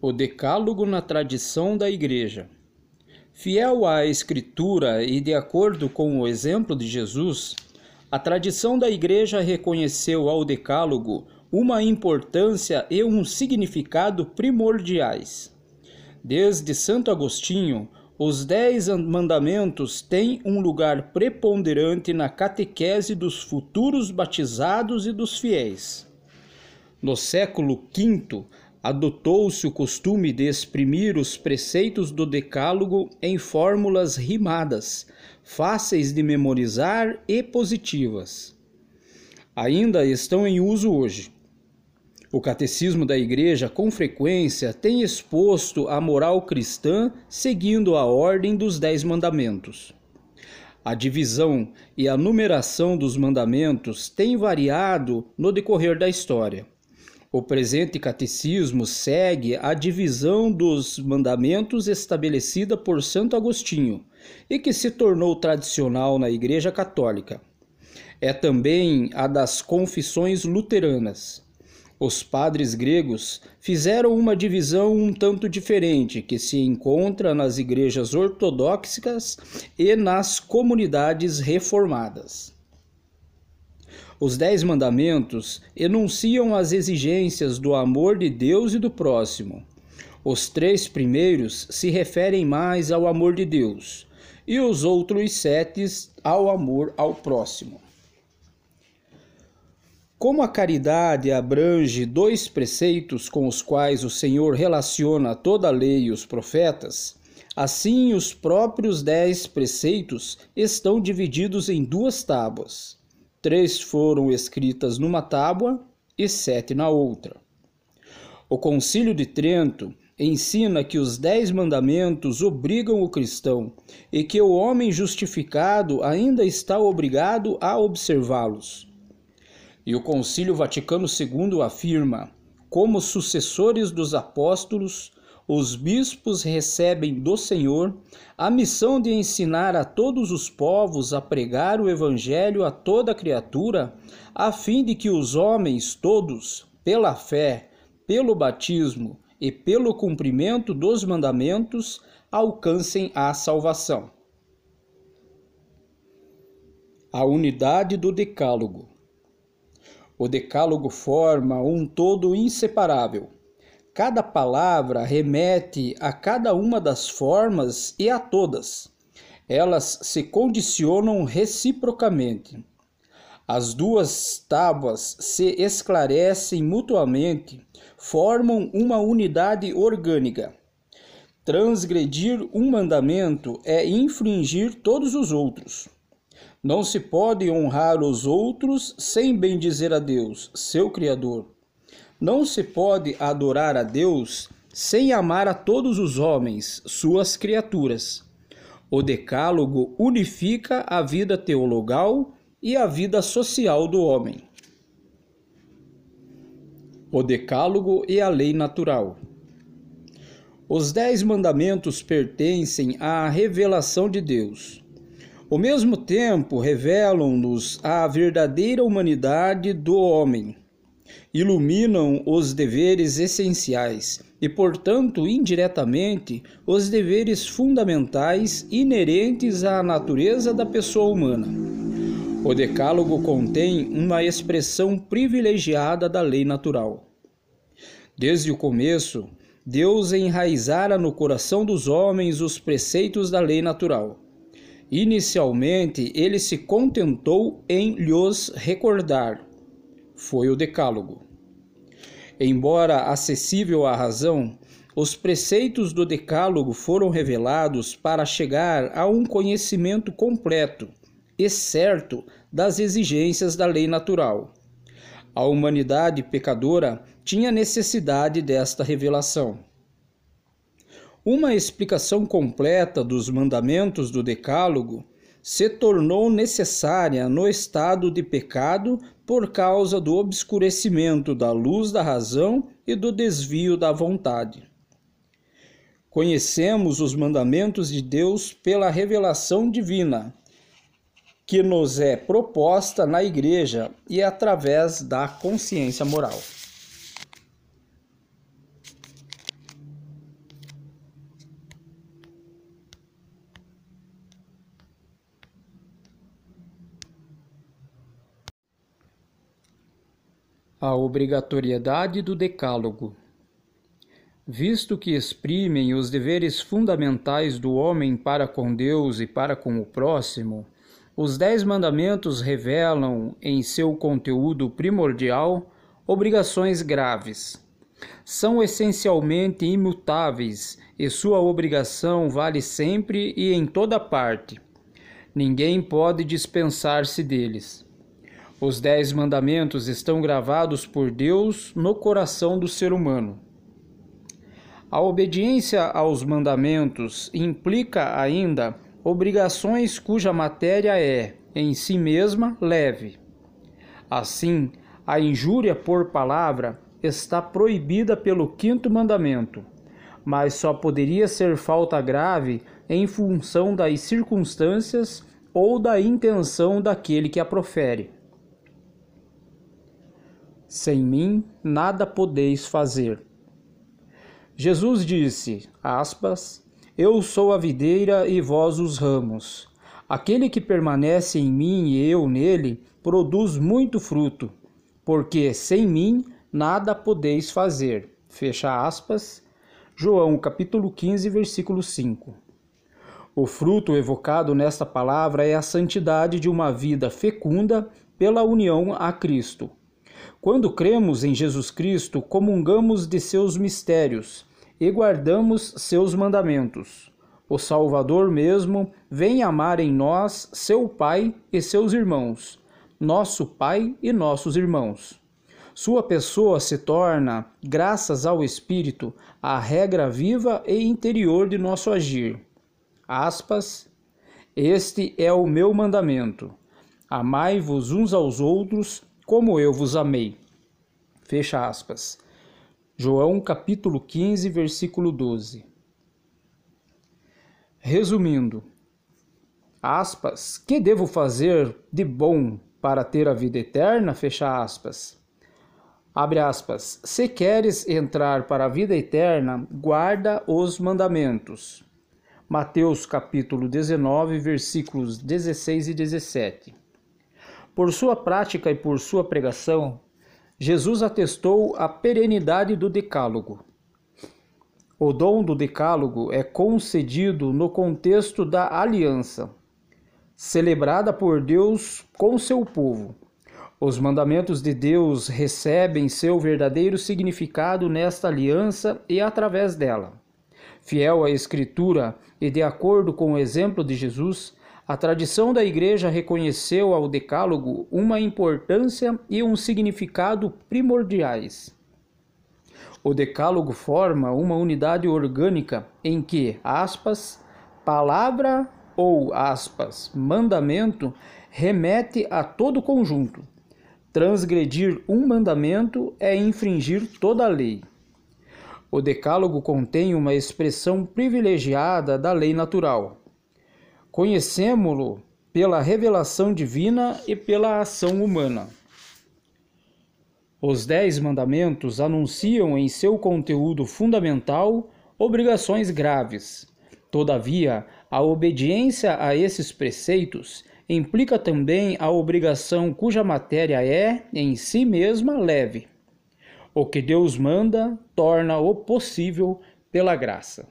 O Decálogo na tradição da Igreja. Fiel à Escritura e de acordo com o exemplo de Jesus, a tradição da Igreja reconheceu ao Decálogo uma importância e um significado primordiais. Desde Santo Agostinho, os Dez Mandamentos têm um lugar preponderante na catequese dos futuros batizados e dos fiéis. No século V, adotou-se o costume de exprimir os preceitos do Decálogo em fórmulas rimadas, fáceis de memorizar e positivas. Ainda estão em uso hoje. O Catecismo da Igreja, com frequência, tem exposto a moral cristã seguindo a ordem dos Dez Mandamentos. A divisão e a numeração dos mandamentos têm variado no decorrer da história. O presente catecismo segue a divisão dos mandamentos estabelecida por Santo Agostinho e que se tornou tradicional na Igreja Católica. É também a das confissões luteranas. Os padres gregos fizeram uma divisão um tanto diferente que se encontra nas igrejas ortodoxas e nas comunidades reformadas. Os Dez Mandamentos enunciam as exigências do amor de Deus e do próximo. Os três primeiros se referem mais ao amor de Deus e os outros sete ao amor ao próximo. Como a caridade abrange dois preceitos com os quais o Senhor relaciona toda a lei e os profetas, assim os próprios dez preceitos estão divididos em duas tábuas três foram escritas numa tábua e sete na outra. O Concílio de Trento ensina que os dez mandamentos obrigam o cristão e que o homem justificado ainda está obrigado a observá-los. E o Concílio Vaticano II afirma: como sucessores dos apóstolos, os bispos recebem do Senhor a missão de ensinar a todos os povos a pregar o Evangelho a toda criatura, a fim de que os homens todos, pela fé, pelo batismo e pelo cumprimento dos mandamentos, alcancem a salvação. A unidade do Decálogo. O Decálogo forma um todo inseparável Cada palavra remete a cada uma das formas e a todas. Elas se condicionam reciprocamente. As duas tábuas se esclarecem mutuamente, formam uma unidade orgânica. Transgredir um mandamento é infringir todos os outros. Não se pode honrar os outros sem bendizer a Deus, seu Criador. Não se pode adorar a Deus sem amar a todos os homens, suas criaturas. O Decálogo unifica a vida teologal e a vida social do homem. O Decálogo e a lei natural. Os Dez Mandamentos pertencem à revelação de Deus. Ao mesmo tempo, revelam-nos a verdadeira humanidade do homem iluminam os deveres essenciais e, portanto, indiretamente, os deveres fundamentais inerentes à natureza da pessoa humana. O Decálogo contém uma expressão privilegiada da lei natural. Desde o começo, Deus enraizara no coração dos homens os preceitos da lei natural. Inicialmente, ele se contentou em lhes recordar foi o Decálogo. Embora acessível à razão, os preceitos do Decálogo foram revelados para chegar a um conhecimento completo e certo das exigências da lei natural. A humanidade pecadora tinha necessidade desta revelação. Uma explicação completa dos mandamentos do Decálogo se tornou necessária no estado de pecado por causa do obscurecimento da luz da razão e do desvio da vontade. Conhecemos os mandamentos de Deus pela revelação divina, que nos é proposta na Igreja e através da consciência moral. A obrigatoriedade do Decálogo. Visto que exprimem os deveres fundamentais do homem para com Deus e para com o próximo, os Dez Mandamentos revelam, em seu conteúdo primordial, obrigações graves. São essencialmente imutáveis e sua obrigação vale sempre e em toda parte. Ninguém pode dispensar-se deles. Os Dez Mandamentos estão gravados por Deus no coração do ser humano. A obediência aos mandamentos implica ainda obrigações cuja matéria é, em si mesma, leve. Assim, a injúria por palavra está proibida pelo quinto mandamento, mas só poderia ser falta grave em função das circunstâncias ou da intenção daquele que a profere. Sem mim nada podeis fazer. Jesus disse, aspas, Eu sou a videira e vós os ramos. Aquele que permanece em mim e eu nele produz muito fruto, porque sem mim nada podeis fazer. Fecha aspas. João capítulo 15, versículo 5. O fruto evocado nesta palavra é a santidade de uma vida fecunda pela união a Cristo. Quando cremos em Jesus Cristo, comungamos de seus mistérios e guardamos seus mandamentos. O Salvador mesmo vem amar em nós seu Pai e seus irmãos, nosso Pai e nossos irmãos. Sua pessoa se torna, graças ao Espírito, a regra viva e interior de nosso agir. Aspas, este é o meu mandamento. Amai-vos uns aos outros como eu vos amei. Fecha aspas. João capítulo 15, versículo 12. Resumindo, aspas, que devo fazer de bom para ter a vida eterna? Fecha aspas. Abre aspas. Se queres entrar para a vida eterna, guarda os mandamentos. Mateus capítulo 19, versículos 16 e 17. Por sua prática e por sua pregação, Jesus atestou a perenidade do Decálogo. O dom do Decálogo é concedido no contexto da aliança, celebrada por Deus com seu povo. Os mandamentos de Deus recebem seu verdadeiro significado nesta aliança e através dela. Fiel à Escritura e de acordo com o exemplo de Jesus, a tradição da Igreja reconheceu ao Decálogo uma importância e um significado primordiais. O Decálogo forma uma unidade orgânica em que, aspas, palavra ou aspas, mandamento remete a todo conjunto. Transgredir um mandamento é infringir toda a lei. O Decálogo contém uma expressão privilegiada da lei natural, Conhecemo-lo pela revelação divina e pela ação humana. Os Dez Mandamentos anunciam em seu conteúdo fundamental obrigações graves. Todavia, a obediência a esses preceitos implica também a obrigação cuja matéria é, em si mesma, leve. O que Deus manda torna-o possível pela graça.